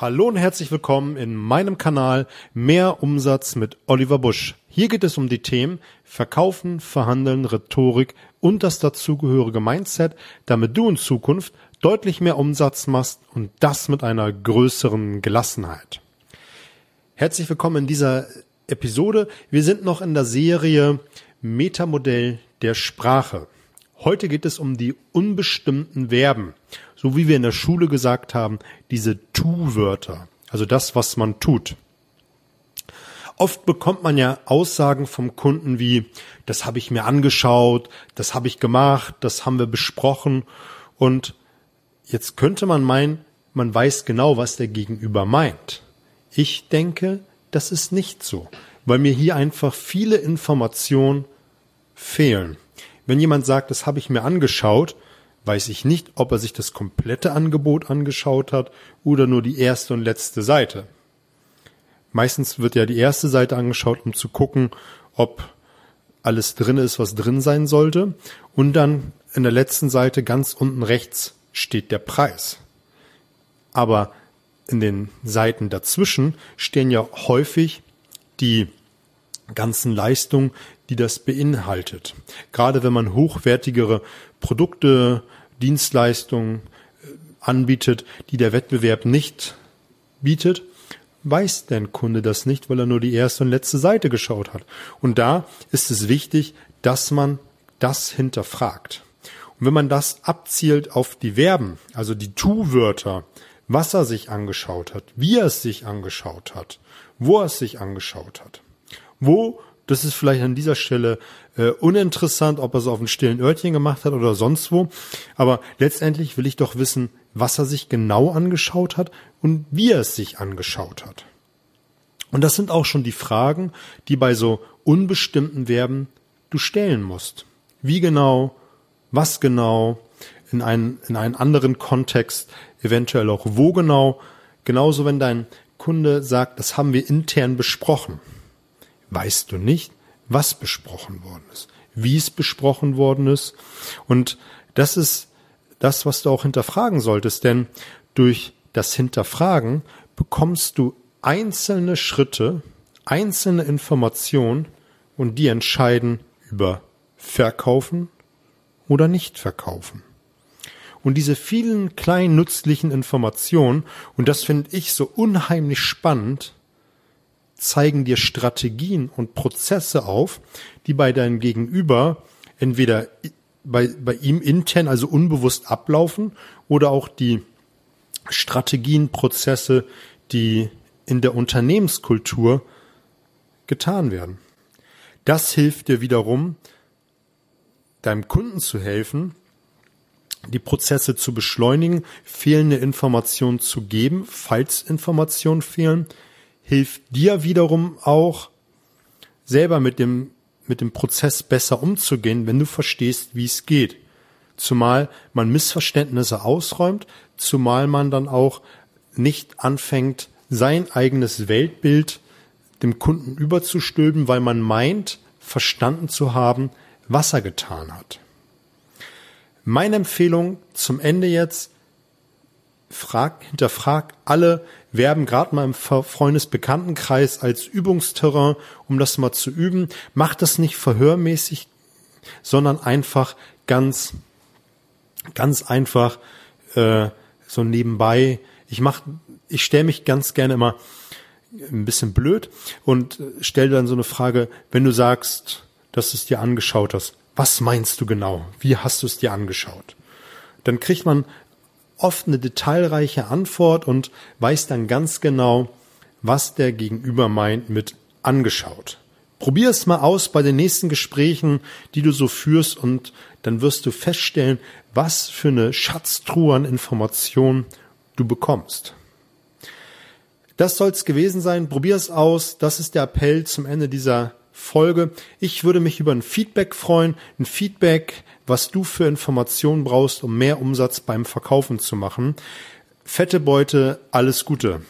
Hallo und herzlich willkommen in meinem Kanal Mehr Umsatz mit Oliver Busch. Hier geht es um die Themen Verkaufen, Verhandeln, Rhetorik und das dazugehörige Mindset, damit du in Zukunft deutlich mehr Umsatz machst und das mit einer größeren Gelassenheit. Herzlich willkommen in dieser Episode. Wir sind noch in der Serie Metamodell der Sprache. Heute geht es um die unbestimmten Verben, so wie wir in der Schule gesagt haben, diese Tu-Wörter, also das, was man tut. Oft bekommt man ja Aussagen vom Kunden wie, das habe ich mir angeschaut, das habe ich gemacht, das haben wir besprochen und jetzt könnte man meinen, man weiß genau, was der Gegenüber meint. Ich denke, das ist nicht so, weil mir hier einfach viele Informationen fehlen. Wenn jemand sagt, das habe ich mir angeschaut, weiß ich nicht, ob er sich das komplette Angebot angeschaut hat oder nur die erste und letzte Seite. Meistens wird ja die erste Seite angeschaut, um zu gucken, ob alles drin ist, was drin sein sollte. Und dann in der letzten Seite ganz unten rechts steht der Preis. Aber in den Seiten dazwischen stehen ja häufig die ganzen Leistungen, die das beinhaltet. Gerade wenn man hochwertigere Produkte, Dienstleistungen äh, anbietet, die der Wettbewerb nicht bietet, weiß der Kunde das nicht, weil er nur die erste und letzte Seite geschaut hat. Und da ist es wichtig, dass man das hinterfragt. Und wenn man das abzielt auf die Verben, also die Tu-Wörter, was er sich angeschaut hat, wie er es sich angeschaut hat, wo er es sich angeschaut hat, wo, das ist vielleicht an dieser Stelle äh, uninteressant, ob er es auf einem stillen Örtchen gemacht hat oder sonst wo, aber letztendlich will ich doch wissen, was er sich genau angeschaut hat und wie er es sich angeschaut hat. Und das sind auch schon die Fragen, die bei so unbestimmten Verben du stellen musst. Wie genau, was genau, in einen, in einen anderen Kontext, eventuell auch wo genau. Genauso, wenn dein Kunde sagt, das haben wir intern besprochen weißt du nicht, was besprochen worden ist, wie es besprochen worden ist. Und das ist das, was du auch hinterfragen solltest, denn durch das Hinterfragen bekommst du einzelne Schritte, einzelne Informationen und die entscheiden über Verkaufen oder nicht verkaufen. Und diese vielen kleinen nützlichen Informationen, und das finde ich so unheimlich spannend, zeigen dir Strategien und Prozesse auf, die bei deinem Gegenüber entweder bei, bei ihm intern, also unbewusst ablaufen, oder auch die Strategien, Prozesse, die in der Unternehmenskultur getan werden. Das hilft dir wiederum, deinem Kunden zu helfen, die Prozesse zu beschleunigen, fehlende Informationen zu geben, falls Informationen fehlen, hilft dir wiederum auch, selber mit dem, mit dem Prozess besser umzugehen, wenn du verstehst, wie es geht. Zumal man Missverständnisse ausräumt, zumal man dann auch nicht anfängt, sein eigenes Weltbild dem Kunden überzustülpen, weil man meint, verstanden zu haben, was er getan hat. Meine Empfehlung zum Ende jetzt, frag, hinterfrag alle Verben gerade mal im Freundesbekanntenkreis als Übungsterrain, um das mal zu üben. Mach das nicht verhörmäßig, sondern einfach ganz, ganz einfach äh, so nebenbei. Ich mach, ich stelle mich ganz gerne immer ein bisschen blöd und stelle dann so eine Frage, wenn du sagst, dass du es dir angeschaut hast, was meinst du genau? Wie hast du es dir angeschaut? Dann kriegt man oft eine detailreiche Antwort und weiß dann ganz genau, was der Gegenüber meint mit angeschaut. Probier es mal aus bei den nächsten Gesprächen, die du so führst und dann wirst du feststellen, was für eine Schatztruhe an Informationen du bekommst. Das soll's gewesen sein. Probier es aus. Das ist der Appell zum Ende dieser Folge. Ich würde mich über ein Feedback freuen. Ein Feedback, was du für Informationen brauchst, um mehr Umsatz beim Verkaufen zu machen. Fette Beute, alles Gute.